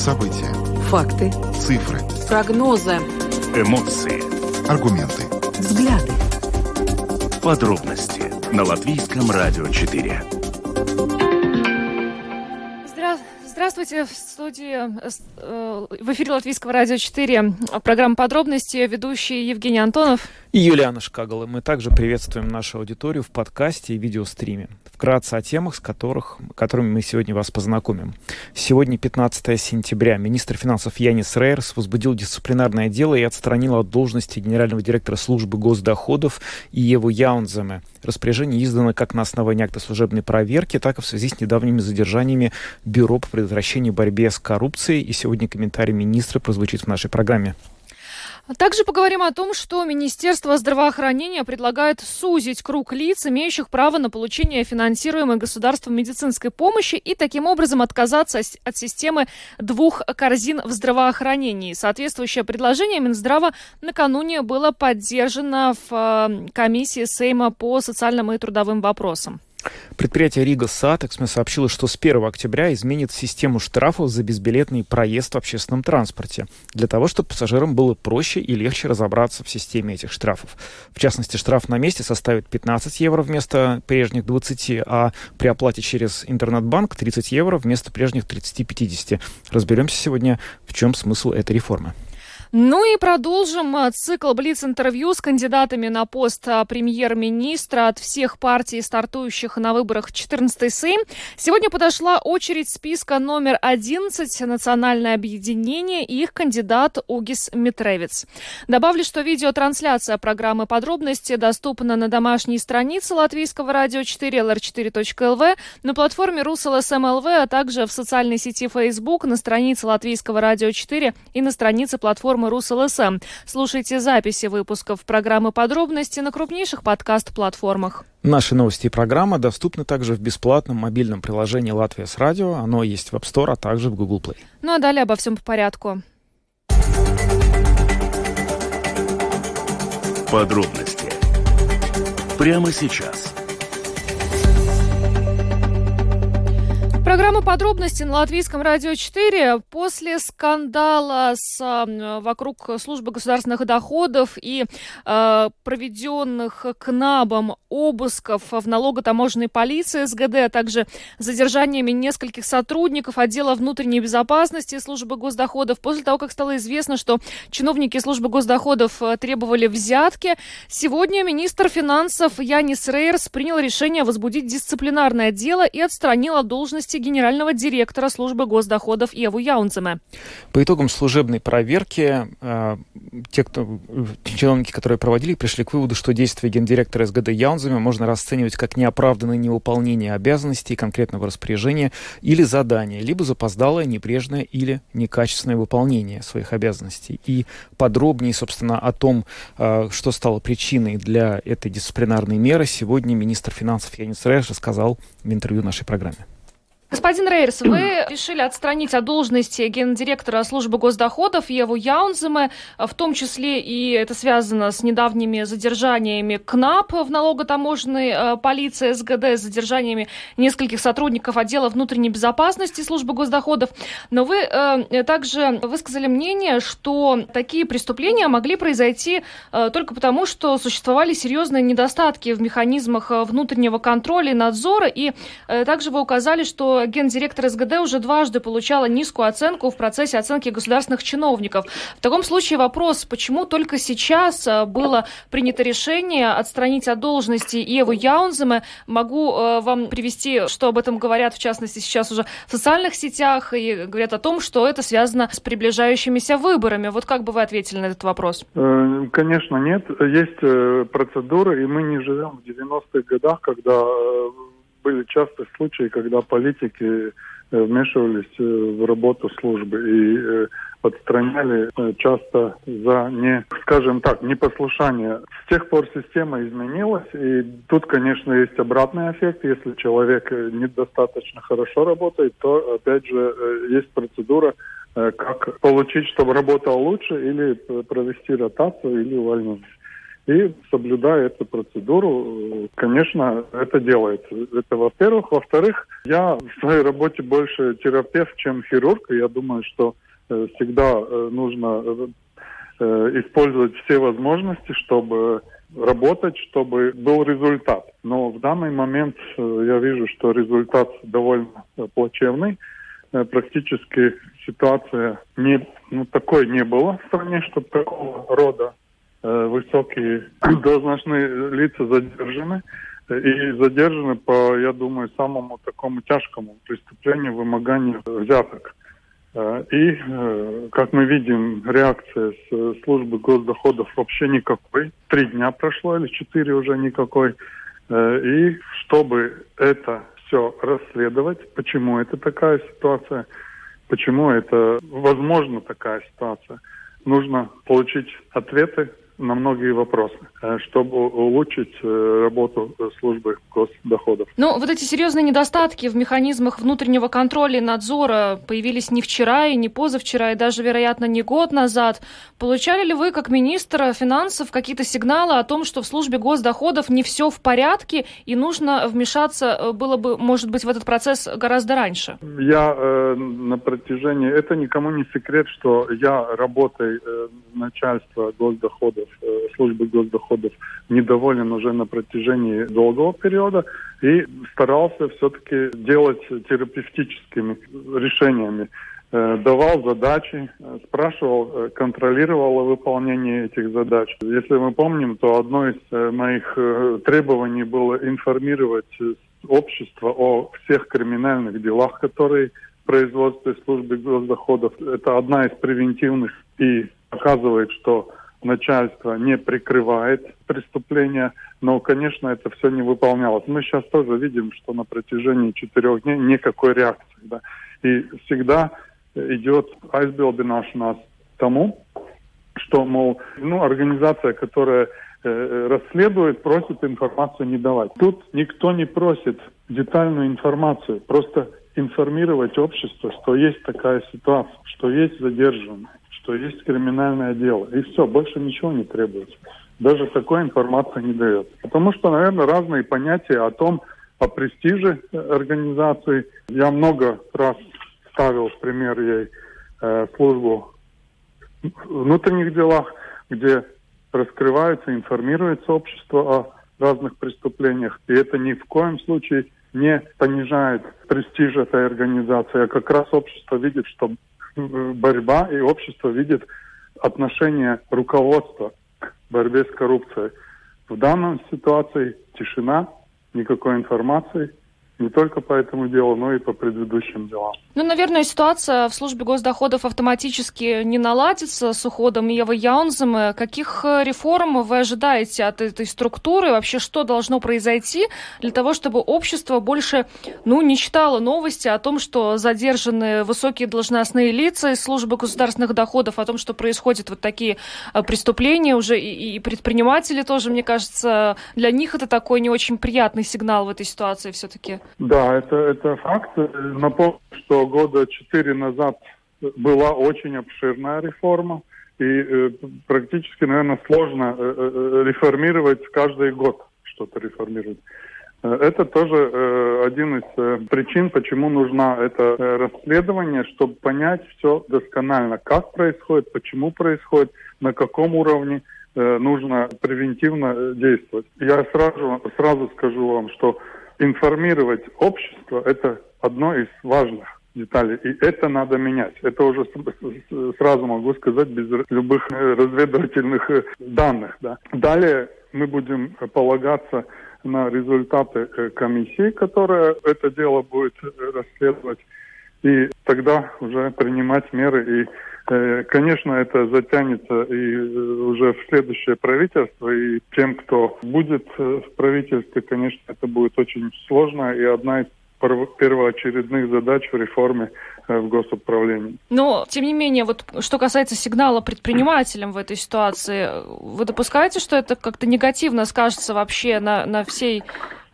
События. Факты. Цифры. Прогнозы. Эмоции. Аргументы. Взгляды. Подробности на Латвийском радио 4. Здравствуйте, в студии, э, в эфире Латвийского радио 4, программа «Подробности», ведущий Евгений Антонов. И Юлиана Шкагала. Мы также приветствуем нашу аудиторию в подкасте и видеостриме. Вкратце о темах, с которых, которыми мы сегодня вас познакомим. Сегодня 15 сентября. Министр финансов Янис Рейерс возбудил дисциплинарное дело и отстранил от должности генерального директора службы госдоходов Иеву Яунземе. Распоряжение издано как на основании акта служебной проверки, так и в связи с недавними задержаниями Бюро по предотвращению борьбе с коррупцией. И сегодня комментарий министра прозвучит в нашей программе. Также поговорим о том, что Министерство здравоохранения предлагает сузить круг лиц, имеющих право на получение финансируемой государством медицинской помощи и таким образом отказаться от системы двух корзин в здравоохранении. Соответствующее предложение Минздрава накануне было поддержано в э, комиссии Сейма по социальным и трудовым вопросам. Предприятие Rīgas satiksme сообщило, что с 1 октября изменит систему штрафов за безбилетный проезд в общественном транспорте, для того, чтобы пассажирам было проще и легче разобраться в системе этих штрафов. В частности, штраф на месте составит 15 евро вместо прежних 20, а при оплате через интернет-банк 30 евро вместо прежних 30-50. Разберемся сегодня, в чем смысл этой реформы. Ну и продолжим а, цикл Блиц-интервью с кандидатами на пост а, премьер-министра от всех партий, стартующих на выборах 14-й Сейм. Сегодня подошла очередь списка номер 11 «Национальное объединение» и их кандидат Угис Митревец. Добавлю, что видеотрансляция программы «Подробности» доступна на домашней странице Латвийского радио 4 lr4.lv, на платформе РусЛСМЛВ, а также в социальной сети Facebook, на странице Латвийского радио 4 и на странице платформы платформы РусЛСМ. Слушайте записи выпусков программы «Подробности» на крупнейших подкаст-платформах. Наши новости и программа доступны также в бесплатном мобильном приложении «Латвия с радио». Оно есть в App Store, а также в Google Play. Ну а далее обо всем по порядку. Подробности прямо сейчас – Программа подробности на Латвийском радио 4. После скандала с, вокруг службы государственных доходов и э, проведенных КНАБом обысков в налого-таможенной полиции СГД, а также задержаниями нескольких сотрудников отдела внутренней безопасности службы госдоходов, после того, как стало известно, что чиновники службы госдоходов э, требовали взятки, сегодня министр финансов Янис Рейерс принял решение возбудить дисциплинарное дело и отстранил от должности генерального директора службы госдоходов Еву Яунцеме. По итогам служебной проверки э, те, кто, чиновники, которые проводили, пришли к выводу, что действия гендиректора СГД Яунземе можно расценивать как неоправданное невыполнение обязанностей конкретного распоряжения или задания, либо запоздалое, непрежное или некачественное выполнение своих обязанностей. И подробнее, собственно, о том, э, что стало причиной для этой дисциплинарной меры, сегодня министр финансов Янис Рэш рассказал в интервью нашей программе. Господин Рейерс, вы решили отстранить от должности гендиректора службы госдоходов Еву Яунземе, в том числе и это связано с недавними задержаниями КНАП в налоготаможенной э, полиции СГД, с задержаниями нескольких сотрудников отдела внутренней безопасности службы госдоходов. Но вы э, также высказали мнение, что такие преступления могли произойти э, только потому, что существовали серьезные недостатки в механизмах э, внутреннего контроля и надзора, и э, также вы указали, что гендиректор СГД уже дважды получала низкую оценку в процессе оценки государственных чиновников. В таком случае вопрос, почему только сейчас э, было принято решение отстранить от должности Еву Яунземе. Могу э, вам привести, что об этом говорят, в частности, сейчас уже в социальных сетях, и говорят о том, что это связано с приближающимися выборами. Вот как бы вы ответили на этот вопрос? Э, конечно, нет. Есть процедуры, и мы не живем в 90-х годах, когда были часто случаи, когда политики э, вмешивались э, в работу службы и э, отстраняли часто за не, скажем так, непослушание. С тех пор система изменилась, и тут, конечно, есть обратный эффект. Если человек недостаточно хорошо работает, то, опять же, есть процедура, как получить, чтобы работал лучше, или провести ротацию, или увольнение. И соблюдая эту процедуру, конечно, это делается. Это во-первых. Во-вторых, я в своей работе больше терапевт, чем хирург. И я думаю, что э, всегда э, нужно э, использовать все возможности, чтобы работать, чтобы был результат. Но в данный момент я вижу, что результат довольно плачевный. Практически ситуация не, ну, такой не было в стране, чтобы такого рода Э, высокие должностные лица задержаны. И задержаны по, я думаю, самому такому тяжкому преступлению вымогания взяток. Э, и, э, как мы видим, реакция с службы госдоходов вообще никакой. Три дня прошло или четыре уже никакой. И чтобы это все расследовать, почему это такая ситуация, почему это возможно такая ситуация, нужно получить ответы на многие вопросы, чтобы улучшить э, работу службы госдоходов. Ну, вот эти серьезные недостатки в механизмах внутреннего контроля и надзора появились не вчера и не позавчера, и даже, вероятно, не год назад. Получали ли вы, как министр финансов, какие-то сигналы о том, что в службе госдоходов не все в порядке и нужно вмешаться э, было бы, может быть, в этот процесс гораздо раньше? Я э, на протяжении... Это никому не секрет, что я, работой э, начальства госдоходов, Э, службы госдоходов недоволен уже на протяжении долгого периода и старался все-таки делать терапевтическими решениями э, давал задачи, э, спрашивал, контролировал выполнение этих задач. Если мы помним, то одно из моих требований было информировать общество о всех криминальных делах, которые в производстве службы госдоходов. Это одна из превентивных и показывает, что начальство не прикрывает преступления, но, конечно, это все не выполнялось. Мы сейчас тоже видим, что на протяжении четырех дней никакой реакции. Да. И всегда идет айсбилдинаш нас тому, что, мол, ну, организация, которая э, расследует, просит информацию не давать. Тут никто не просит детальную информацию, просто информировать общество, что есть такая ситуация, что есть задержанные что есть криминальное дело. И все, больше ничего не требуется. Даже такой информации не дает. Потому что, наверное, разные понятия о том, о престиже организации. Я много раз ставил в пример ей э, службу внутренних делах, где раскрывается, информируется общество о разных преступлениях. И это ни в коем случае не понижает престиж этой организации, а как раз общество видит, что борьба, и общество видит отношение руководства к борьбе с коррупцией. В данной ситуации тишина, никакой информации, не только по этому делу, но и по предыдущим делам. Ну, наверное, ситуация в службе госдоходов автоматически не наладится с уходом Евы Яунзема. Каких э, реформ вы ожидаете от этой структуры? Вообще, что должно произойти для того, чтобы общество больше, ну, не читало новости о том, что задержаны высокие должностные лица из службы государственных доходов, о том, что происходят вот такие э, преступления уже, и, и предприниматели тоже, мне кажется, для них это такой не очень приятный сигнал в этой ситуации все-таки. Да, это, это факт. Напомню, что года четыре назад была очень обширная реформа, и э, практически, наверное, сложно э, э, реформировать каждый год что-то реформировать. Э, это тоже э, один из э, причин, почему нужно это э, расследование, чтобы понять все досконально, как происходит, почему происходит, на каком уровне э, нужно превентивно действовать. Я сразу, сразу скажу вам, что информировать общество – это одно из важных деталей. И это надо менять. Это уже сразу могу сказать без любых э, разведывательных э, данных. Да. Далее мы будем полагаться на результаты э, комиссии, которая это дело будет расследовать. И тогда уже принимать меры и Э, конечно, это затянется и э, уже в следующее правительство, и тем, кто будет э, в правительстве, конечно, это будет очень сложно, и одна из первоочередных задач в реформе в госуправлении. Но, тем не менее, вот что касается сигнала предпринимателям в этой ситуации, вы допускаете, что это как-то негативно скажется вообще на, на всей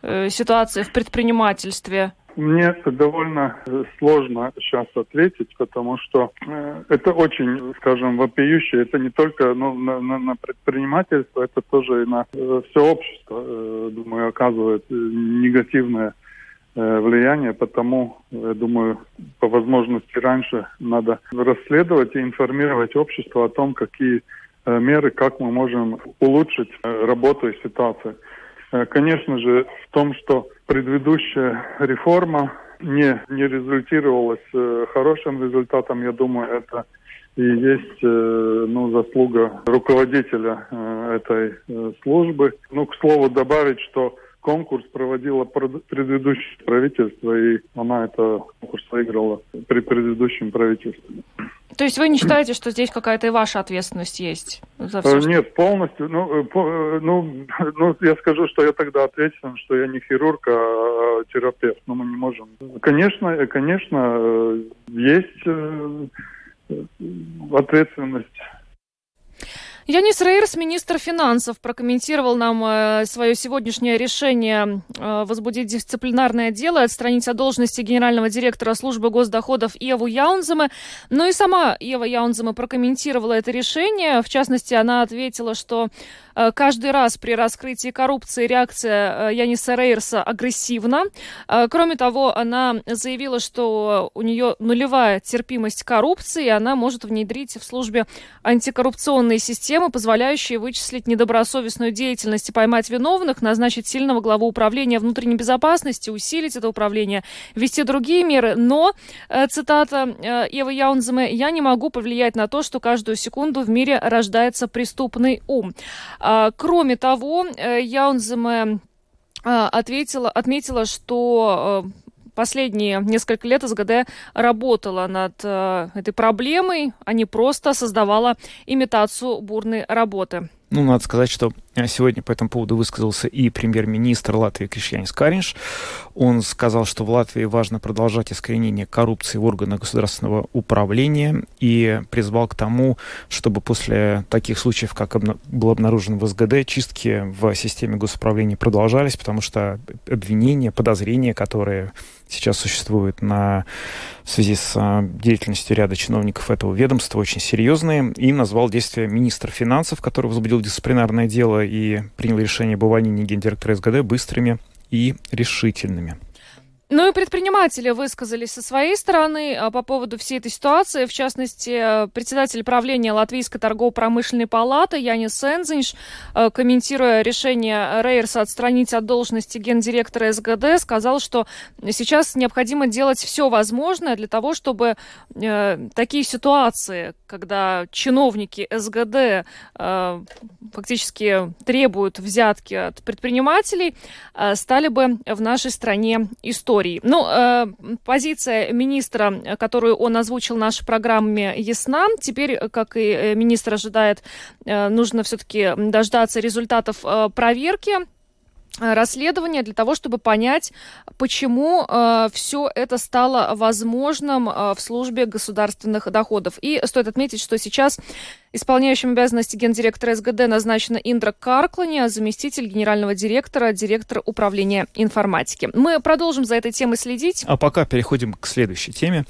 э, ситуации в предпринимательстве? Мне довольно сложно сейчас ответить, потому что э, это очень, скажем, вопиющее. Это не только ну, на, на, предпринимательство, это тоже и на э, все общество, э, думаю, оказывает негативное э, влияние, потому, я думаю, по возможности раньше надо расследовать и информировать общество о том, какие э, меры, как мы можем улучшить э, работу и ситуацию. Э, конечно же, в том, что предыдущая реформа не, не результировалась э, хорошим результатом, я думаю, это и есть э, ну, заслуга руководителя этой службы. Ну, к слову, добавить, что конкурс проводило предыдущее правительство, и она это конкурс выиграла при предыдущем правительстве. То есть вы не считаете, что здесь какая-то и ваша ответственность есть за все? Э, нет, полностью. Ну, э, по, э, ну, ну, я скажу, что я тогда ответственен, что я не хирург, а терапевт. Но мы не можем. Конечно, конечно, есть ответственность Янис Рейерс, министр финансов, прокомментировал нам э, свое сегодняшнее решение э, возбудить дисциплинарное дело и отстранить от должности генерального директора службы госдоходов Еву Яунземе. Но и сама Ева Яунземе прокомментировала это решение. В частности, она ответила, что каждый раз при раскрытии коррупции реакция э, Яниса Рейерса агрессивна. Э, кроме того, она заявила, что у нее нулевая терпимость коррупции, и она может внедрить в службе антикоррупционные системы, позволяющие вычислить недобросовестную деятельность и поймать виновных, назначить сильного главу управления внутренней безопасности, усилить это управление, ввести другие меры. Но, цитата Евы Яунземе, «я не могу повлиять на то, что каждую секунду в мире рождается преступный ум». А, кроме того, э, Яунземе а, ответила, отметила, что э, последние несколько лет СГД работала над э, этой проблемой, а не просто создавала имитацию бурной работы. Ну, надо сказать, что э, сегодня по этому поводу высказался и премьер-министр Латвии Кришьянис Каринш. Он сказал, что в Латвии важно продолжать искоренение коррупции в органах государственного управления и призвал к тому, чтобы после таких случаев, как был обнаружен в СГД, чистки в системе госуправления продолжались, потому что обвинения, подозрения, которые сейчас существуют на, в связи с а, деятельностью ряда чиновников этого ведомства, очень серьезные, и назвал действия министра финансов, который возбудил дисциплинарное дело и принял решение об увольнении гендиректора СГД быстрыми и решительными. Ну и предприниматели высказались со своей стороны а, по поводу всей этой ситуации. В частности, председатель правления Латвийской торгово-промышленной палаты Янис Сензинш, а, комментируя решение Рейерса отстранить от должности гендиректора СГД, сказал, что сейчас необходимо делать все возможное для того, чтобы э, такие ситуации, когда чиновники СГД э, фактически требуют взятки от предпринимателей, э, стали бы в нашей стране историей. Ну, э, позиция министра, которую он озвучил в нашей программе, ясна. Теперь, как и э, министр ожидает, э, нужно все-таки дождаться результатов э, проверки расследование для того, чтобы понять, почему э, все это стало возможным э, в службе государственных доходов. И стоит отметить, что сейчас исполняющим обязанности гендиректора СГД назначена Индра Карклани, а заместитель генерального директора, директор управления информатики. Мы продолжим за этой темой следить. А пока переходим к следующей теме.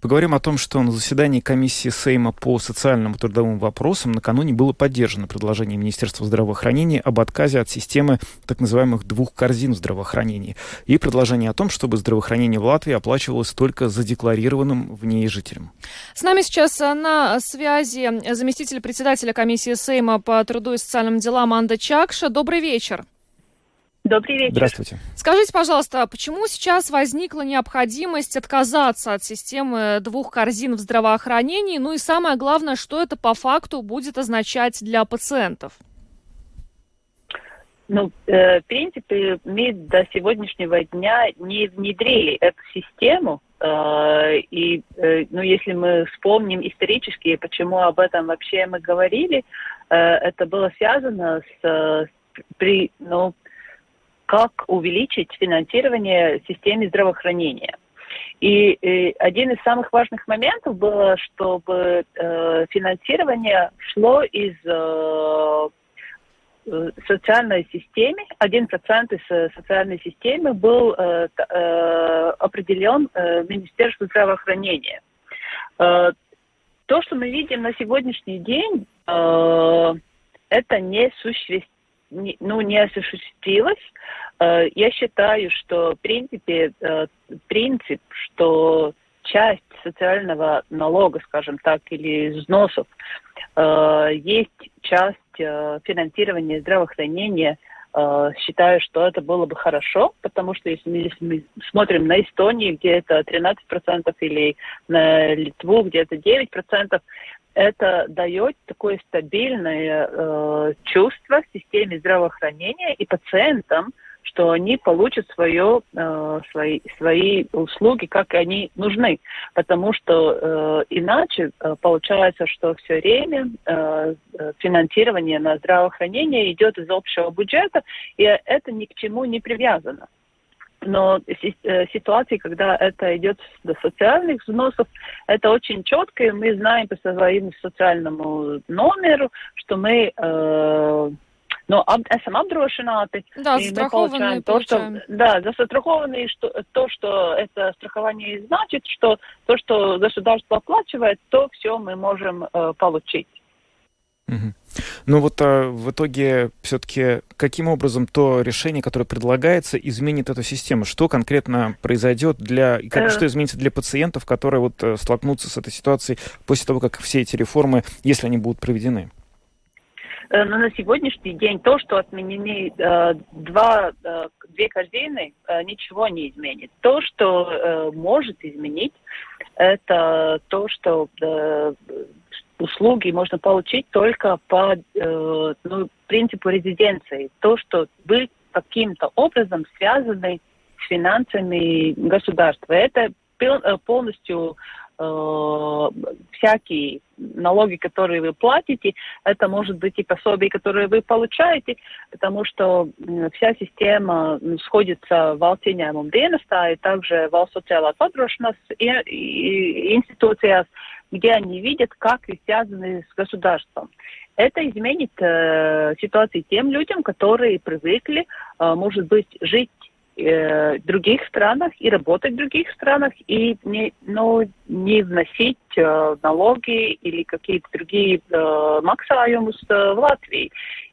Поговорим о том, что на заседании комиссии Сейма по социальным и трудовым вопросам накануне было поддержано предложение Министерства здравоохранения об отказе от системы так называемых двух корзин в здравоохранении и предложение о том, чтобы здравоохранение в Латвии оплачивалось только задекларированным в ней жителям. С нами сейчас на связи заместитель председателя комиссии Сейма по труду и социальным делам Анда Чакша. Добрый вечер. Добрый вечер. Здравствуйте. Скажите, пожалуйста, почему сейчас возникла необходимость отказаться от системы двух корзин в здравоохранении? Ну и самое главное, что это по факту будет означать для пациентов? Ну, э, в принципе, мы до сегодняшнего дня не внедрили эту систему. Э, и, э, ну, если мы вспомним исторически, почему об этом вообще мы говорили, э, это было связано с, при, ну, как увеличить финансирование системы здравоохранения. И, и один из самых важных моментов было, чтобы э, финансирование шло из э, социальной системе, 1% из социальной системы был определен Министерством здравоохранения. То, что мы видим на сегодняшний день, это не существует ну, не осуществилось. Я считаю, что в принципе принцип, что часть социального налога, скажем так, или взносов, э, есть часть э, финансирования здравоохранения, э, считаю, что это было бы хорошо, потому что если мы, если мы смотрим на Эстонию, где это 13%, или на Литву, где это 9%, это дает такое стабильное э, чувство в системе здравоохранения и пациентам, что они получат свое, э, свои, свои услуги, как они нужны. Потому что э, иначе э, получается, что все время э, финансирование на здравоохранение идет из общего бюджета, и это ни к чему не привязано. Но э, ситуации, когда это идет до социальных взносов, это очень четко, и мы знаем по своему социальному номеру, что мы э, но об, esam apdrošināti. Да, и мы получаем то, что, да, застрахованные, что, то, что это страхование значит, что то, что государство оплачивает, то все мы можем э, получить. Угу. Ну вот а, в итоге все-таки каким образом то решение, которое предлагается, изменит эту систему? Что конкретно произойдет для, как, что изменится для пациентов, которые вот э, столкнутся с этой ситуацией после того, как все эти реформы, если они будут проведены? Э, но на сегодняшний день то, что отменены э, два, э, две корзины, ничего не изменит. То, что может изменить, это то, что услуги можно получить только по ну, принципу резиденции. То, что вы каким-то образом связаны с финансами государства. Это полностью э, всякие налоги, которые вы платите, это может быть и пособие, которые вы получаете, потому что вся система сходится ieņēmumu dienestā и также valsts социālās apdrošināšanas институциях, где они видят, как вы связаны с государством. Это изменит э, ситуацию тем людям, которые привыкли, э, может быть, жить э, других странах и работать в других странах и не, ну, не вносить э, налоги или какие-то другие э, максимумы в Латвии.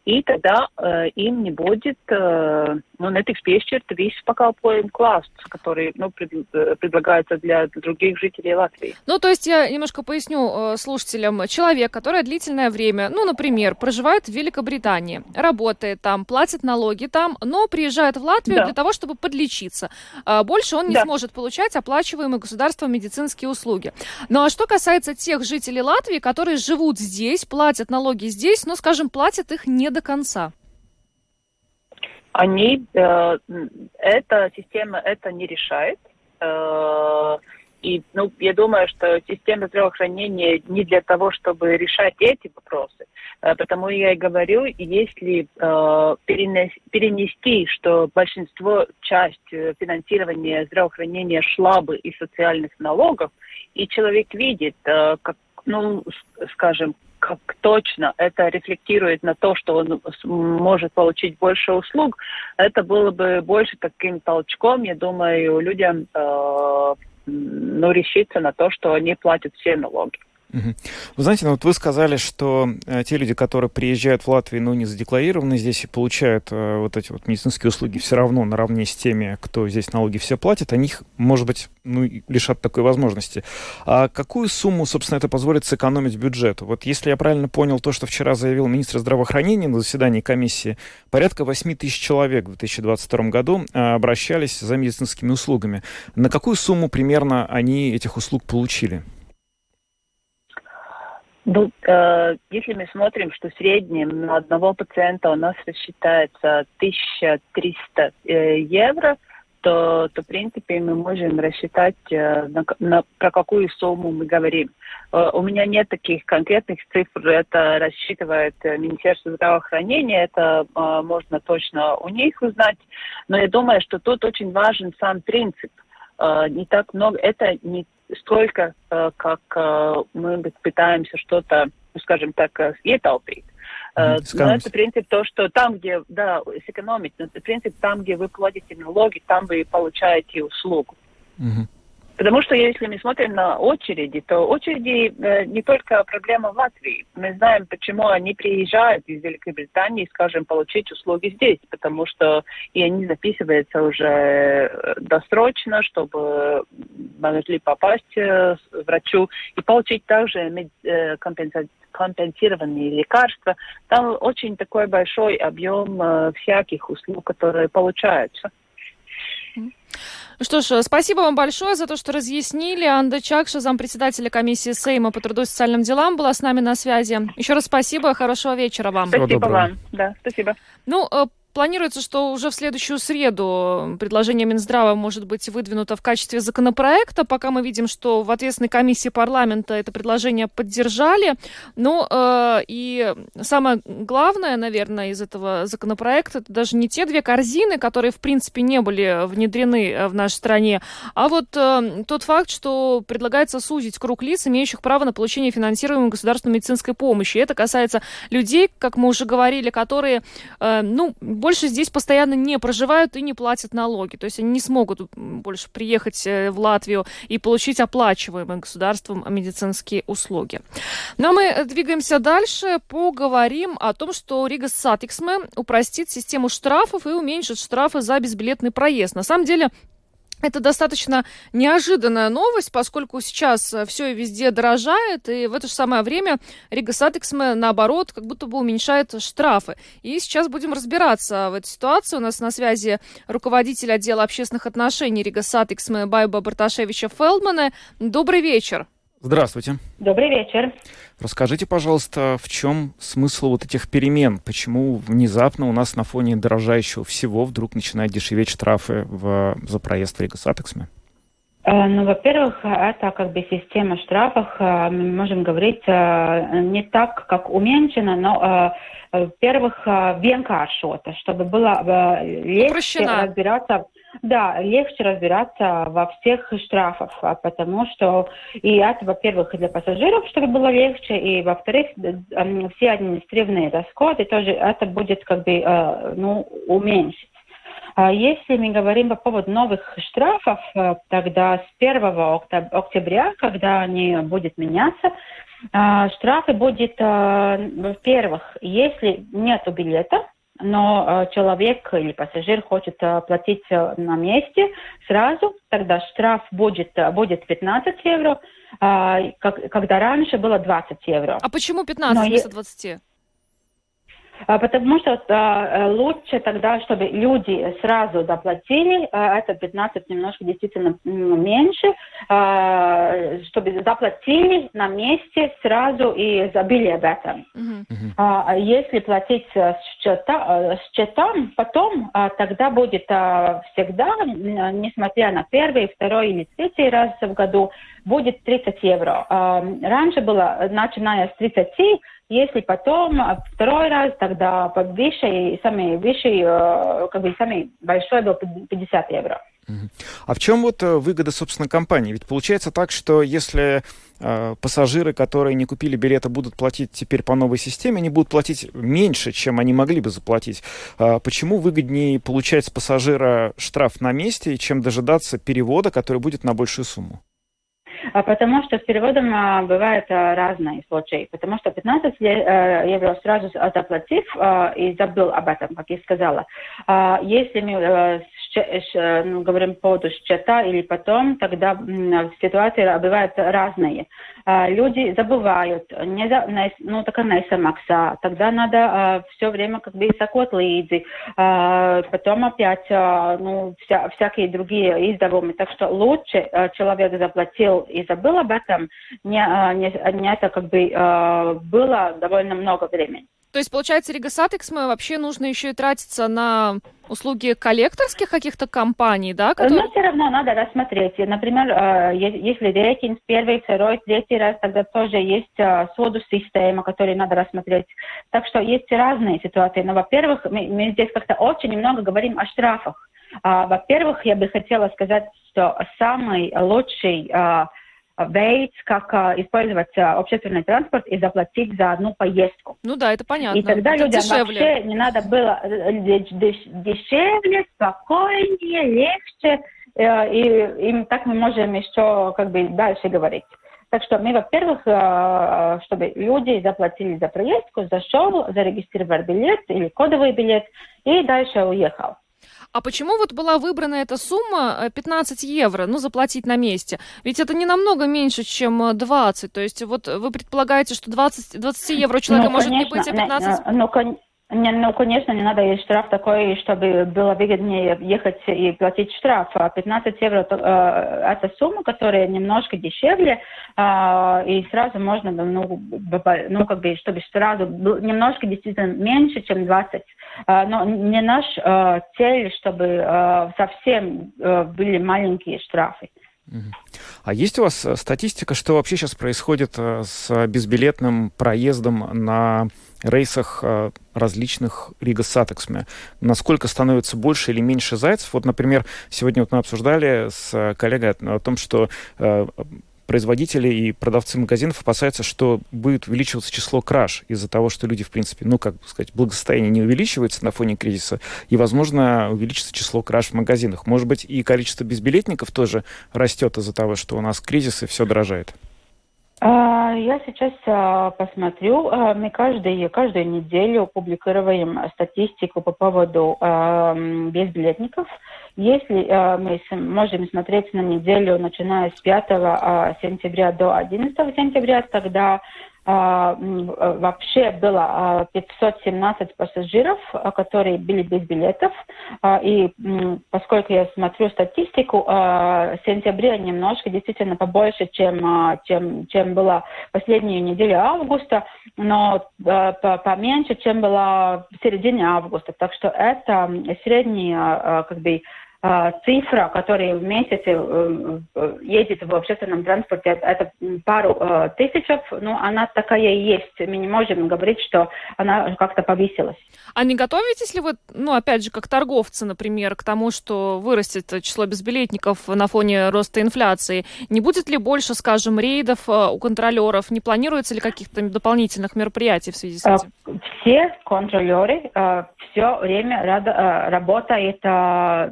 И тогда э, им не будет, э, ну, netiks piešķirta visu pakalpojumu класс, который, ну, пред, э, предлагается для других жителей Латвии. Ну, то есть я немножко поясню э, слушателям. Человек, который длительное время, ну, например, проживает в Великобритании, работает там, платит налоги там, но приезжает в Латвию да. для того, чтобы подлечиться. Э, больше он не да. сможет получать оплачиваемые государством медицинские услуги. Ну, а что касается тех жителей Латвии, которые живут здесь, платят налоги здесь, но, скажем, платят их не до конца? Они, э, эта система это не решает. Э, и ну, я думаю, что система здравоохранения не для того, чтобы решать эти вопросы. Э, потому я и говорю, если э, перенести, перенести, что большинство, часть э, финансирования здравоохранения шла бы из социальных налогов, и человек видит, э, как, ну, скажем, как точно это рефлектирует на то, что он может получить больше услуг, это было бы больше таким толчком, я думаю, людям э, ну, решиться на то, что они платят все налоги. Вы знаете, ну вот вы сказали, что э, те люди, которые приезжают в Латвию, ну, не задекларированы здесь и получают э, вот эти вот медицинские услуги все равно наравне с теми, кто здесь налоги все платит, они их, может быть, ну, лишат такой возможности. А какую сумму, собственно, это позволит сэкономить бюджету? Вот если я правильно понял то, что вчера заявил министр здравоохранения на заседании комиссии, порядка 8 тысяч человек в 2022 году э, обращались за медицинскими услугами. На какую сумму примерно они этих услуг получили? Ну, э, если мы смотрим, что в среднем на одного пациента у нас рассчитается 1300 э, евро, то, то, в принципе, мы можем рассчитать, э, на, на, про какую сумму мы говорим. Э, у меня нет таких конкретных цифр, это рассчитывает э, Министерство здравоохранения, это э, можно точно у них узнать, но я думаю, что тут очень важен сам принцип. Э, не так много, это не столько, э, как э, мы пытаемся что-то, ну, скажем так, ietaupīt. Э, но это принцип то, что там, где, да, сэкономить, но это принцип там, где вы платите налоги, там вы получаете услугу. Угу. Потому что если мы смотрим на очереди, то очереди э, не только проблема в Латвии. Мы знаем, почему они приезжают из Великобритании, скажем, получить услуги здесь, потому что и они записываются уже э, досрочно, чтобы могли попасть э, врачу и получить также э, компенса компенсированные лекарства. Там очень такой большой объем э, всяких услуг, которые получаются. Что ж, спасибо вам большое за то, что разъяснили. Анда Чакша, зампредседателя комиссии Сейма по труду и социальным делам, была с нами на связи. Еще раз спасибо, хорошего вечера вам. Спасибо вам. Да, спасибо. Ну, э, Планируется, что уже в следующую среду предложение Минздрава может быть выдвинуто в качестве законопроекта. Пока мы видим, что в ответственной комиссии парламента это предложение поддержали. Ну, э, и самое главное, наверное, из этого законопроекта, это даже не те две корзины, которые, в принципе, не были внедрены э, в нашей стране, а вот э, тот факт, что предлагается сузить круг лиц, имеющих право на получение финансируемой государственной медицинской помощи. Это касается людей, как мы уже говорили, которые, э, ну, больше здесь постоянно не проживают и не платят налоги. То есть они не смогут больше приехать э, в Латвию и получить оплачиваемые государством медицинские услуги. Но ну, а мы двигаемся дальше, поговорим о том, что Рига Сатиксме упростит систему штрафов и уменьшит штрафы за безбилетный проезд. На самом деле, это достаточно неожиданная новость, поскольку сейчас э, все и везде дорожает, и в это же самое время Rīgas satiksme, наоборот, как будто бы уменьшает штрафы. И сейчас будем разбираться в этой ситуации. У нас на связи руководитель отдела общественных отношений Rīgas satiksme Байба Барташевича-Фелдмане. Добрый вечер. Здравствуйте. Добрый вечер. Расскажите, пожалуйста, в чем смысл вот этих перемен? Почему внезапно у нас на фоне дорожающего всего вдруг начинают дешеветь штрафы в, за проезд в Rīgas satiksme? Э, ну, во-первых, это как бы система штрафов, э, мы можем говорить, э, не так, как уменьшена, но, во-первых, vienkāršota, чтобы было легче Упрощена. разбираться да, легче разбираться во всех штрафах, а потому что и это, во-первых, для пассажиров, чтобы было легче, и, во-вторых, все административные расходы тоже это будет как бы, э, ну, уменьшить. А если мы говорим по поводу новых штрафов, э, тогда с 1 октября, когда они будут меняться, э, штрафы будет, во-первых, если нет билета, но э, человек или пассажир хочет э, платить э, на месте сразу, тогда штраф будет, будет 15 евро, а, когда раньше было 20 евро. А почему 15 вместо 20? А, потому что а, лучше тогда, чтобы люди сразу доплатили, а, это 15 немножко действительно меньше, чтобы заплатили на месте сразу и забили об этом. Uh-huh. Если платить с, счета, с счетом, потом тогда будет всегда, несмотря на первый, второй или третий раз в году, будет 30 евро. Раньше было, начиная с 30, если потом второй раз, тогда и самый высший, э, как бы самый большой был 50 евро. А в чем вот э, выгода, собственно, компании? Ведь получается так, что если э, пассажиры, которые не купили билеты, будут платить теперь по новой системе, они будут платить меньше, чем они могли бы заплатить. Э, почему выгоднее получать с пассажира штраф на месте, чем дожидаться перевода, который будет на большую сумму? А потому что с переводом а, бывают а, разные случаи. Потому что 15 евро сразу заплатив и забыл об этом, как я сказала. Если мы ну, говорим по поводу счета или потом, тогда ситуации бывают разные. Люди забывают, не за, ну, так не самакса, тогда надо все время как бы сакот лидзи, потом опять ну, вся, всякие другие издавумы. Так что лучше человек заплатил и забыл об этом, не, а, не, не это как бы а, было довольно много времени. То есть, получается, Rīgas satiksme вообще нужно еще и тратиться на услуги коллекторских каких-то компаний, да? Которые... Но все равно надо рассмотреть. Например, а, если рейтинг первый, второй, третий раз, тогда тоже есть соду система, которую надо рассмотреть. Так что есть разные ситуации. Но, во-первых, мы, мы здесь как-то очень немного говорим о штрафах. Во-первых, я бы хотела сказать, что самый лучший veids, как использовать общественный транспорт и заплатить за одну поездку. Ну да, это понятно. И тогда это людям дешевле. вообще не надо было дешевле, спокойнее, легче, и им так мы можем еще как бы дальше говорить. Так что мы, во-первых, чтобы люди заплатили за проездку, зашел, зарегистрировал билет или кодовый билет и дальше уехал. А почему вот была выбрана эта сумма 15 евро, ну, заплатить на месте? Ведь это не намного меньше, чем 20. То есть вот вы предполагаете, что 20, 20 евро у человека ну, может конечно, не быть, а 15... Ну, кон... Не, ну, конечно, не надо есть штраф такой, чтобы было выгоднее ехать и платить штраф. 15 евро – это сумма, которая немножко дешевле, э, и сразу можно, ну, ну, как бы, чтобы сразу немножко действительно меньше, чем 20. Э, но не наш э, цель, чтобы э, совсем э, были маленькие штрафы. А есть у вас статистика, что вообще сейчас происходит с безбилетным проездом на рейсах э, различных Rīgas satiksme. Насколько становится больше или меньше зайцев? Вот, например, сегодня вот мы обсуждали с коллегой о том, что э, производители и продавцы магазинов опасаются, что будет увеличиваться число краж из-за того, что люди, в принципе, ну, как сказать, благосостояние не увеличивается на фоне кризиса, и, возможно, увеличится число краж в магазинах. Может быть, и количество безбилетников тоже растет из-за того, что у нас кризис и все дорожает? Я сейчас посмотрю. Мы каждый, каждую неделю публикуем статистику по поводу безбилетников. Если мы можем смотреть на неделю, начиная с 5 сентября до 11 сентября, тогда а, э, вообще было 517 а, пассажиров, которые были без билетов. И поскольку я смотрю статистику, в сентябре немножко действительно побольше, чем, чем, чем была последнюю неделю августа, но поменьше, чем была в середине августа. Так что это средняя как бы цифра, которая в месяц э, э, едет в общественном транспорте, это пару э, тысяч, но она такая и есть. Мы не можем говорить, что она как-то повысилась. А не готовитесь ли вы, ну, опять же, как торговцы, например, к тому, что вырастет число безбилетников на фоне роста инфляции? Не будет ли больше, скажем, рейдов у контролеров? Не планируется ли каких-то дополнительных мероприятий в связи с этим? Все контролеры все время работают,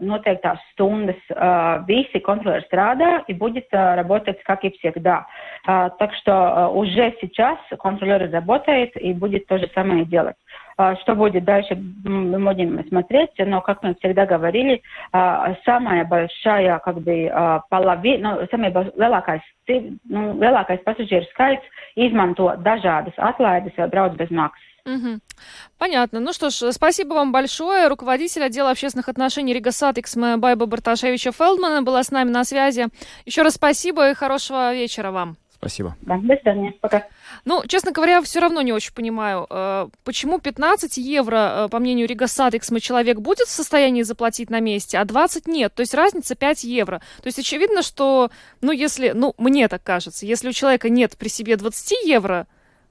ну, noteiktās stundas uh, visi kontroлеры strādā и будет uh, работать как и всегда. Uh, так что uh, уже сейчас контролер работает и будет то же самое делать. Что будет дальше, мы будем смотреть, но, как мы всегда говорили, самая большая, как бы, половина, ну, самая lielākais, nu, lielākais pasažieru skaits izmanto dažādas atlaides vai brauc bez maksas. Угу. Понятно. Ну что ж, спасибо вам большое. Руководитель отдела общественных отношений Rīgas satiksme Байба Барташевича-Фелдмане была с нами на связи. Еще раз спасибо и хорошего вечера вам. Спасибо. Да, до свидания. Пока. Ну, честно говоря, все равно не очень понимаю, э, почему 15 евро, э, по мнению Rīgas satiksme, человек будет в состоянии заплатить на месте, а 20 нет. То есть разница 5 евро. То есть очевидно, что, ну, если, ну, мне так кажется, если у человека нет при себе 20 евро,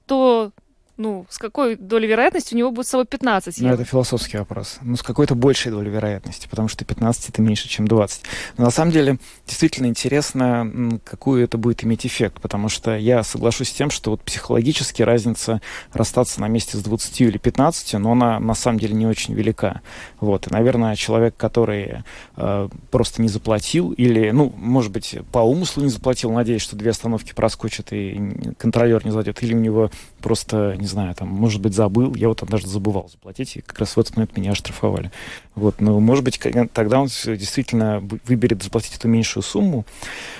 то ну, с какой долей вероятности у него будет с собой 15 евро? Ну, это философский вопрос. Ну, с какой-то большей долей вероятности, потому что 15 это меньше, чем 20. Но на самом деле действительно интересно, какую это будет иметь эффект, потому что я соглашусь с тем, что вот психологически разница расстаться на месте с 20 или 15, но она на самом деле не очень велика. Вот. И, наверное, человек, который э, просто не заплатил или, ну, может быть, по умыслу не заплатил, надеясь, что две остановки проскочат и контролер не зайдет, или у него просто, не знаю, там, может быть, забыл, я вот однажды забывал заплатить, и как раз в этот момент меня оштрафовали. Вот, но, может быть, тогда он действительно выберет заплатить эту меньшую сумму,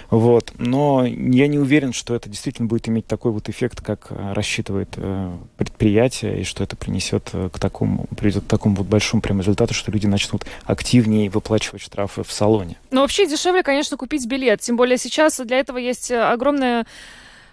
вот, но я не уверен, что это действительно будет иметь такой вот эффект, как э, рассчитывает э, предприятие, и что это принесет э, к такому, приведет к такому вот большому прям результату, что люди начнут активнее выплачивать штрафы в салоне. Ну, вообще дешевле, конечно, купить билет, тем более сейчас для этого есть огромная Э,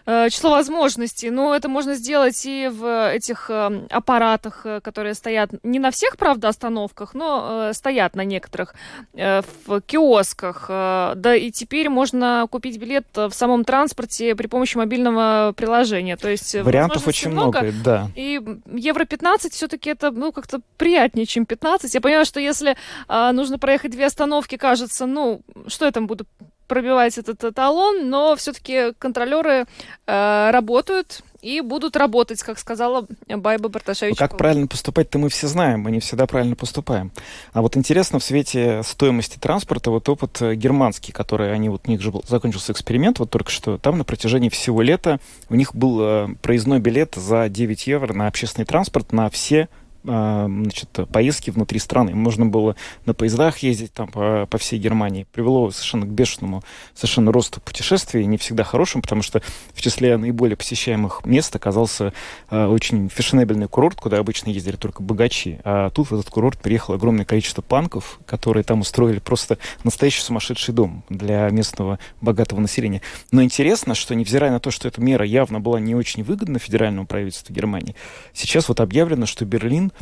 число возможностей. Но это можно сделать и в этих э, аппаратах, э, которые стоят не на всех, правда, остановках, но стоят на некоторых, в киосках. Да и теперь можно купить билет в самом транспорте при помощи мобильного приложения. То есть Вариантов очень много, много, да. И евро 15 все-таки это ну, как-то приятнее, чем 15. Я понимаю, что если нужно проехать две остановки, кажется, ну, что я там буду пробивать этот эталон, но все-таки контролеры э, работают и будут работать, как сказала Байба Барташевич. Ну, как правильно поступать-то мы все знаем, мы не всегда правильно поступаем. А вот интересно в свете стоимости транспорта вот опыт э, германский, который они вот у них же был, закончился эксперимент вот только что, там на протяжении всего лета у них был э, проездной билет за 9 евро на общественный транспорт на все значит, поездки внутри страны. Можно было на поездах ездить там по, по всей Германии. Привело совершенно к бешеному совершенно росту путешествий, не всегда хорошим, потому что в числе наиболее посещаемых мест оказался э, очень фешенебельный курорт, куда обычно ездили только богачи. А тут в этот курорт приехало огромное количество панков, которые там устроили просто настоящий сумасшедший дом для местного богатого населения. Но интересно, что невзирая на то, что эта мера явно была не очень выгодна федеральному правительству Германии, сейчас вот объявлено, что Берлин а,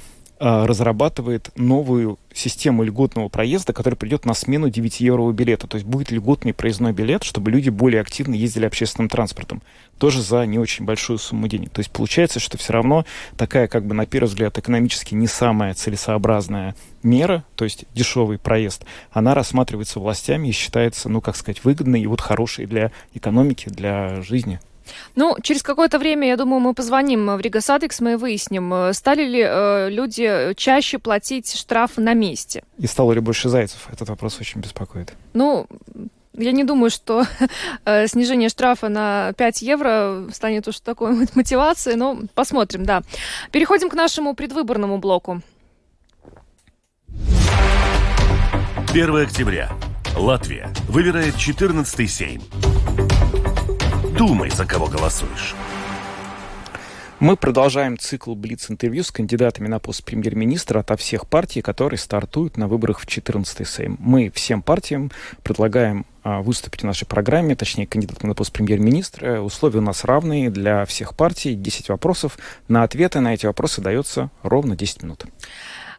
разрабатывает новую систему льготного проезда, которая придет на смену 9-еврового билета. То есть будет льготный проездной билет, чтобы люди более активно ездили общественным транспортом. Тоже за не очень большую сумму денег. То есть получается, что все равно такая, как бы на первый взгляд, экономически не самая целесообразная мера, то есть дешевый проезд, она рассматривается властями и считается, ну, как сказать, выгодной и вот хорошей для экономики, для жизни. Ну, через какое-то время, я думаю, мы позвоним в Рига Садикс, мы выясним, э, стали ли э, люди чаще платить штраф на месте. И стало ли больше зайцев? Этот вопрос очень беспокоит. Ну, я не думаю, что э, снижение штрафа на 5 евро станет уж такой мотивацией, но посмотрим, да. Переходим к нашему предвыборному блоку. 1 октября. Латвия выбирает 14-й Сейм. Думай, за кого голосуешь. Мы продолжаем цикл Блиц-интервью с кандидатами на пост премьер-министра ото всех партий, которые стартуют на выборах в 14-й Сейм. Мы всем партиям предлагаем а, выступить в нашей программе, точнее, кандидатам на пост премьер-министра. Условия у нас равные для всех партий. 10 вопросов. На ответы на эти вопросы дается ровно 10 минут.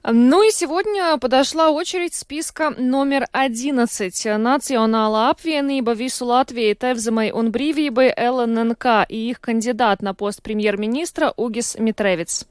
Ну и сегодня подошла очередь списка номер 11. Национālā apvienība visu Latviju Tevzemai un brīvībai ЛННК и их кандидат на пост премьер-министра Угис Митревец.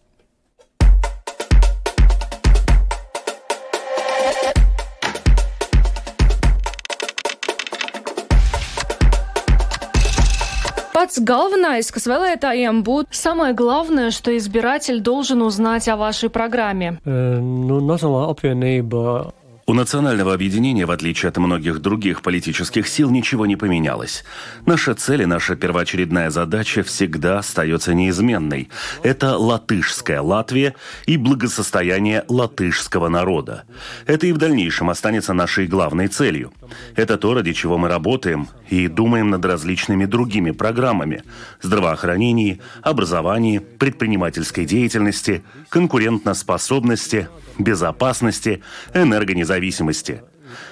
Pats galvenais, kas vēlētājiem būtu, самое главное, что избиратель должен узнать о вашей программе. Nu, Nacionālā apvienība У национального объединения, в отличие от многих других политических сил, ничего не поменялось. Наша цель и наша первоочередная задача всегда остается неизменной. Это латышская Латвия и благосостояние латышского народа. Это и в дальнейшем останется нашей главной целью. Это то, ради чего мы работаем и думаем над различными другими программами – здравоохранении, образовании, предпринимательской деятельности, конкурентоспособности, безопасности, энергонезависимости.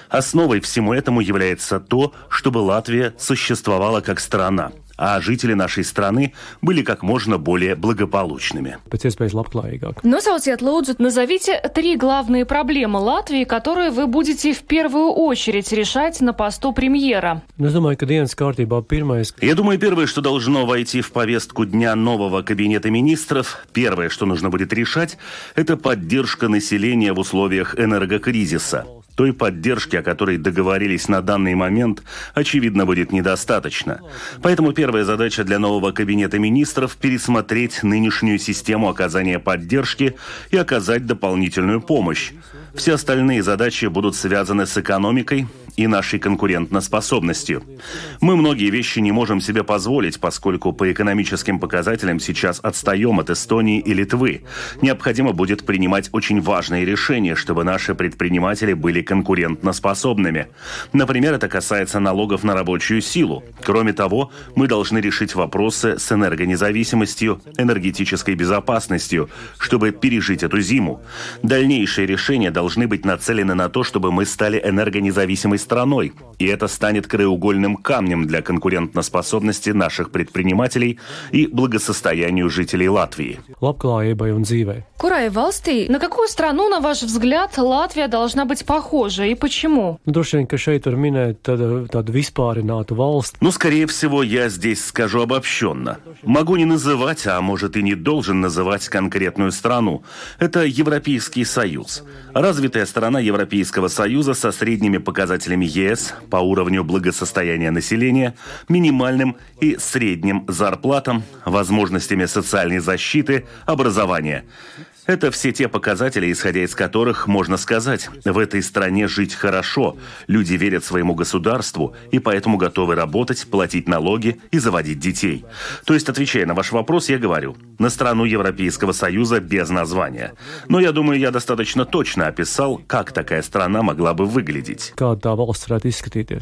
Основой всему этому является то, чтобы Латвия существовала как страна, а жители нашей страны были как можно более благополучными. Носauciet, лūdzu, назовите три главные проблемы Латвии, которые вы будете в первую очередь решать на посту премьера. Я думаю, первое, что должно войти в повестку дня нового кабинета министров, первое, что нужно будет решать, это поддержка населения в условиях энергокризиса. Той поддержки, о которой договорились на данный момент, очевидно, будет недостаточно. Поэтому первая задача для нового кабинета министров – пересмотреть нынешнюю систему оказания поддержки и оказать дополнительную помощь. Все остальные задачи будут связаны с экономикой, и нашей конкурентоспособностью. Мы многие вещи не можем себе позволить, поскольку по экономическим показателям сейчас отстаем от Эстонии и Литвы. Необходимо будет принимать очень важные решения, чтобы наши предприниматели были конкурентоспособными. Например, это касается налогов на рабочую силу. Кроме того, мы должны решить вопросы с энергонезависимостью, энергетической безопасностью, чтобы пережить эту зиму. Дальнейшие решения должны быть нацелены на то, чтобы мы стали энергонезависимой страной, и это станет краеугольным камнем для конкурентоспособности наших предпринимателей и благосостоянию жителей Латвии. Курай Валстей, на какую страну, на ваш взгляд, Латвия должна быть похожа и почему? Ну, ну, скорее всего, я здесь скажу обобщенно. Могу не называть, а может и не должен называть конкретную страну. Это Европейский Союз. Развитая страна Европейского Союза со средними показателями показателями ЕС по уровню благосостояния населения, минимальным и средним зарплатам, возможностями социальной защиты, образования. Это все те показатели, исходя из которых можно сказать, в этой стране жить хорошо, люди верят своему государству и поэтому готовы работать, платить налоги и заводить детей. То есть, отвечая на ваш вопрос, я говорю, на страну Европейского Союза без названия. Но я думаю, я достаточно точно описал, как такая страна могла бы выглядеть.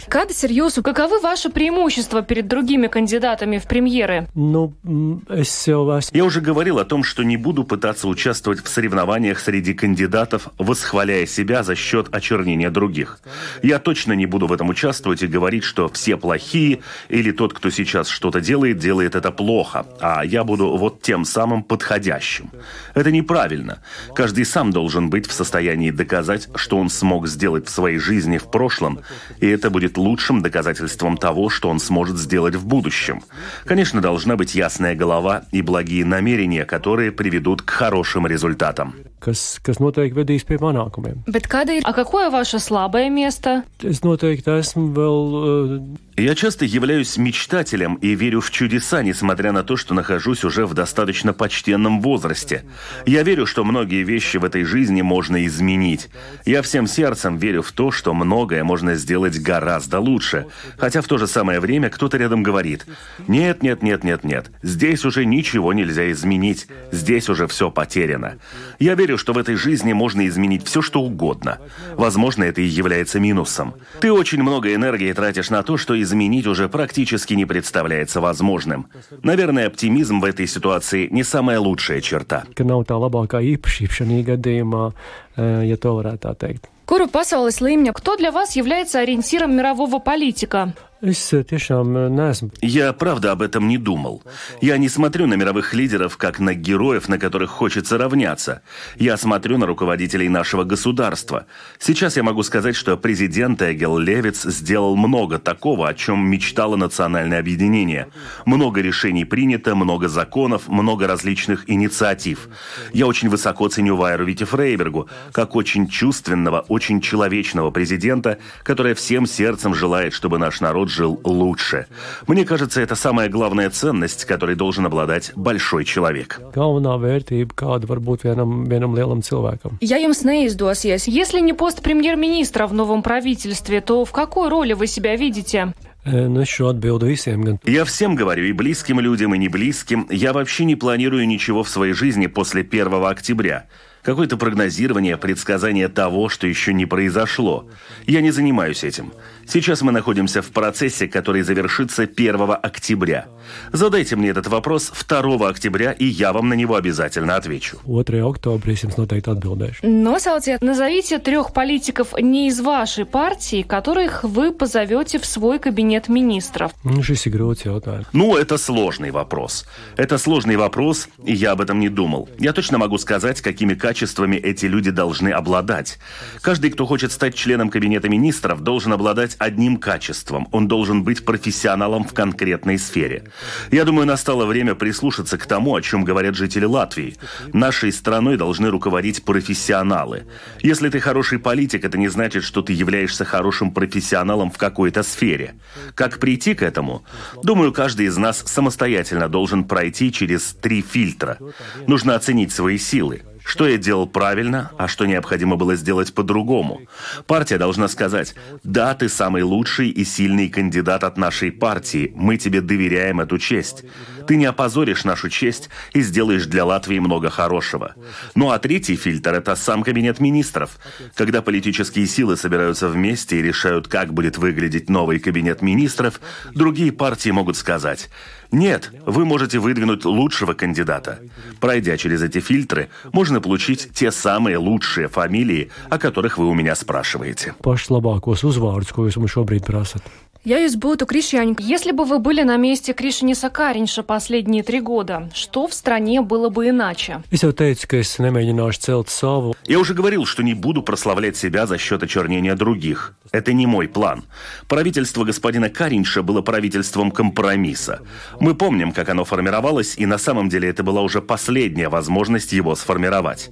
Кадис Юсу, каковы ваши преимущества перед другими кандидатами в премьеры? Ну, Я уже говорил о том, что не буду пытаться участвовать в соревнованиях среди кандидатов, восхваляя себя за счет очернения других. Я точно не буду в этом участвовать и говорить, что все плохие, или тот, кто сейчас что-то делает, делает это плохо, а я буду вот тем самым подходящим. Это неправильно. Каждый сам должен быть в состоянии доказать, что он смог сделать в своей жизни в прошлом, и это будет лучшим доказательством того, что он сможет сделать в будущем. Конечно, должна быть ясная голова и благие намерения, которые приведут к хорошим результатам результатам kas, kas noteikti vedīs pie panākumiem. Bet kāda ir, а какое ваше слабое место? Es noteikti esmu vēl uh, Я часто являюсь мечтателем и верю в чудеса, несмотря на то, что нахожусь уже в достаточно почтенном возрасте. Я верю, что многие вещи в этой жизни можно изменить. Я всем сердцем верю в то, что многое можно сделать гораздо лучше. Хотя в то же самое время кто-то рядом говорит, нет, нет, нет, нет, нет, здесь уже ничего нельзя изменить, здесь уже все потеряно. Я верю, что в этой жизни можно изменить все, что угодно. Возможно, это и является минусом. Ты очень много энергии тратишь на то, что изменить уже практически не представляется возможным. Наверное, оптимизм в этой ситуации не самая лучшая черта. teikt. Куру pasaules līmeņa. Кто для вас является ориентиром мирового политика? Uh, neesmu Я, правда, об этом не думал. Я не смотрю на мировых лидеров, как на героев, на которых хочется равняться. Я смотрю на руководителей нашего государства. Сейчас я могу сказать, что президент Эгел Левиц сделал много такого, о чем мечтало национальное объединение. Много решений принято, много законов, много различных инициатив. Я очень высоко ценю Вайру Вити Фрейбергу, как очень чувственного, очень человечного президента, который всем сердцем желает, чтобы наш народ жил лучше. Мне кажется, это самая главная ценность, которой должен обладать большой человек. Я jums neizdosies. Если не пост премьер-министра в новом правительстве, то в какой роли вы себя видите? Nu, es šo atbildu visiem, gan Я всем говорю, и близким людям, и не близким, я вообще не планирую ничего в своей жизни после 1 октября. Какое-то прогнозирование, предсказание того, что еще не произошло. Я не занимаюсь этим. Сейчас мы находимся в процессе, который завершится 1 октября. Задайте мне этот вопрос 2 октября, и я вам на него обязательно отвечу. 2. oktobrī es jums noteikti atbildēšu. Носалте, назовите трех политиков не из вашей партии, которых вы позовете в свой кабинет министров. Jautājums. Ну, это сложный вопрос. Это сложный вопрос, и я об этом не думал. Я точно могу сказать, какими качествами эти люди должны обладать. Каждый, кто хочет стать членом Кабинета министров, должен обладать одним качеством. Он должен быть профессионалом в конкретной сфере. Я думаю, настало время прислушаться к тому, о чем говорят жители Латвии. Нашей страной должны руководить профессионалы. Если ты хороший политик, это не значит, что ты являешься хорошим профессионалом в какой-то сфере. Как прийти к этому? Думаю, каждый из нас самостоятельно должен пройти через три фильтра. Нужно оценить свои силы. Что я делал правильно, а что необходимо было сделать по-другому. Партия должна сказать, да, ты самый лучший и сильный кандидат от нашей партии, мы тебе доверяем эту честь. Ты не опозоришь нашу честь и сделаешь для Латвии много хорошего. Ну а третий фильтр – это сам кабинет министров. Когда политические силы собираются вместе и решают, как будет выглядеть новый кабинет министров, другие партии могут сказать – нет, вы можете выдвинуть лучшего кандидата. Пройдя через эти фильтры, можно получить те самые лучшие фамилии, о которых вы у меня спрашиваете. Labākos uzvārdus, ko jūs man šobrīd prasat. Я из Буту Кришьянин. Если бы вы были на месте Кришиниса Каринша последние три года, что в стране было бы иначе? Я уже говорил, что не буду прославлять себя за счет очернения других. Это не мой план. Правительство господина Каринша было правительством компромисса. Мы помним, как оно формировалось, и на самом деле это была уже последняя возможность его сформировать.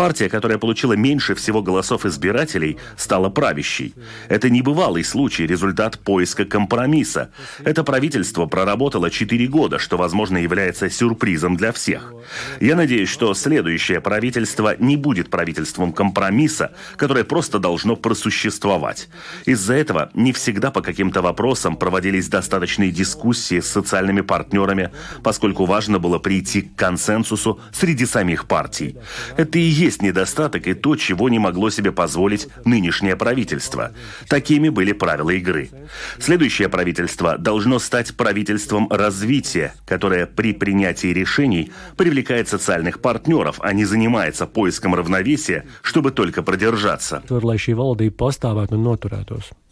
Партия, которая получила меньше всего голосов избирателей, стала правящей. Это небывалый случай, результат поиска компромисса. Это правительство проработало 4 года, что, возможно, является сюрпризом для всех. Я надеюсь, что следующее правительство не будет правительством компромисса, которое просто должно просуществовать. Из-за этого не всегда по каким-то вопросам проводились достаточные дискуссии с социальными партнерами, поскольку важно было прийти к консенсусу среди самих партий. Это и есть недостаток и то, чего не могло себе позволить нынешнее правительство. Такими были правила игры. Следующее правительство должно стать правительством развития, которое при принятии решений привлекает социальных партнеров, а не занимается поиском равновесия, чтобы только продержаться.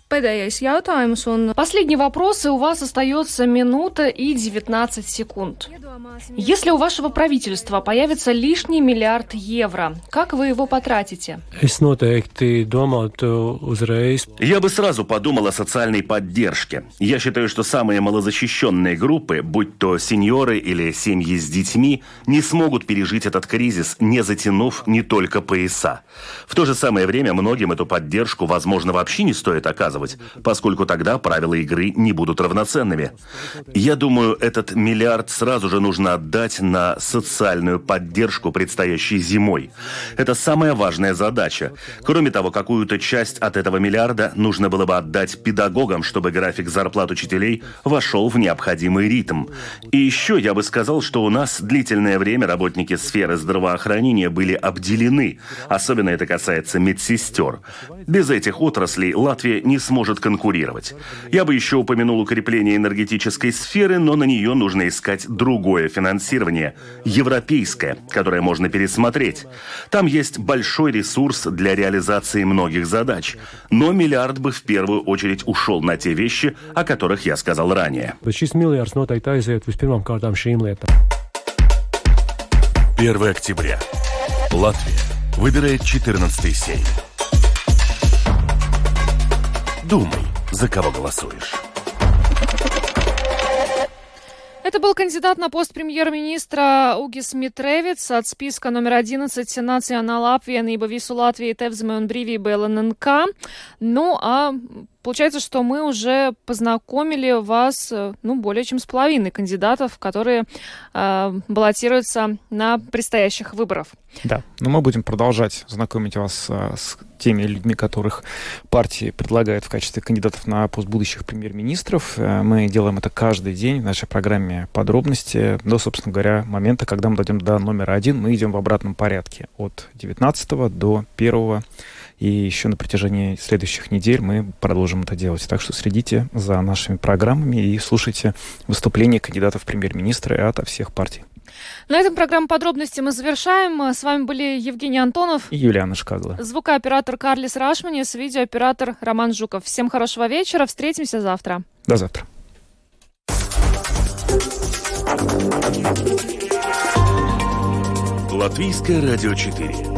Pēdējais jautājums un последний вопрос, и у вас остается минута и 19 секунд. Если у вашего правительства появится лишний миллиард евро, как вы его потратите? Я бы сразу подумал о социальной поддержке. Я считаю, что самые малозащищенные группы, будь то сеньоры или семьи с детьми, не смогут пережить этот кризис, не затянув не только пояса. В то же самое время многим эту поддержку, возможно, вообще не стоит оказывать отказывать, поскольку тогда правила игры не будут равноценными. Я думаю, этот миллиард сразу же нужно отдать на социальную поддержку предстоящей зимой. Это самая важная задача. Кроме того, какую-то часть от этого миллиарда нужно было бы отдать педагогам, чтобы график зарплат учителей вошел в необходимый ритм. И еще я бы сказал, что у нас длительное время работники сферы здравоохранения были обделены. Особенно это касается медсестер. Без этих отраслей Латвия не сможет конкурировать. Я бы еще упомянул укрепление энергетической сферы, но на нее нужно искать другое финансирование, европейское, которое можно пересмотреть. Там есть большой ресурс для реализации многих задач, но миллиард бы в первую очередь ушел на те вещи, о которых я сказал ранее. 1 октября. Латвия выбирает 14 сейм. Думай, за кого голосуешь. Это был кандидат на пост премьер-министра Угис Митревиц от списка номер 11 Национала apvienība visu Latviju Tevzeme un brīvība ЛННК. Ну, а Получается, что мы уже познакомили вас, э, ну, более чем с половиной кандидатов, которые э, баллотируются на предстоящих выборах. Да, но мы будем продолжать знакомить вас э, с теми людьми, которых партии предлагают в качестве кандидатов на пост будущих премьер-министров. Э, мы делаем это каждый день в нашей программе подробности до, собственно говоря, момента, когда мы дойдем до номера один. Мы идем в обратном порядке от 19 до 1 и еще на протяжении следующих недель мы продолжим это делать. Так что следите за нашими программами и слушайте выступления кандидатов в премьер-министра от всех партий. На этом программу подробности мы завершаем. С вами были Евгений Антонов и Юлиана Шкагла. Звукооператор Карлис Рашманис, видеооператор Роман Жуков. Всем хорошего вечера. Встретимся завтра. До завтра. Латвийское радио 4.